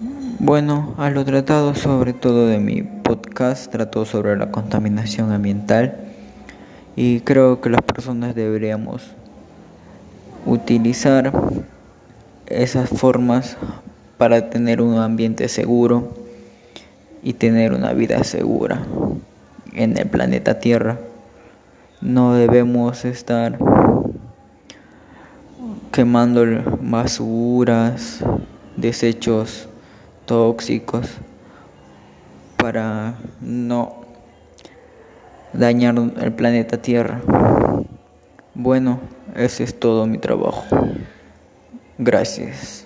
Bueno, a lo tratado sobre todo de mi podcast, trató sobre la contaminación ambiental y creo que las personas deberíamos utilizar esas formas para tener un ambiente seguro y tener una vida segura en el planeta Tierra. No debemos estar quemando basuras, desechos tóxicos para no dañar el planeta Tierra. Bueno, ese es todo mi trabajo. Gracias.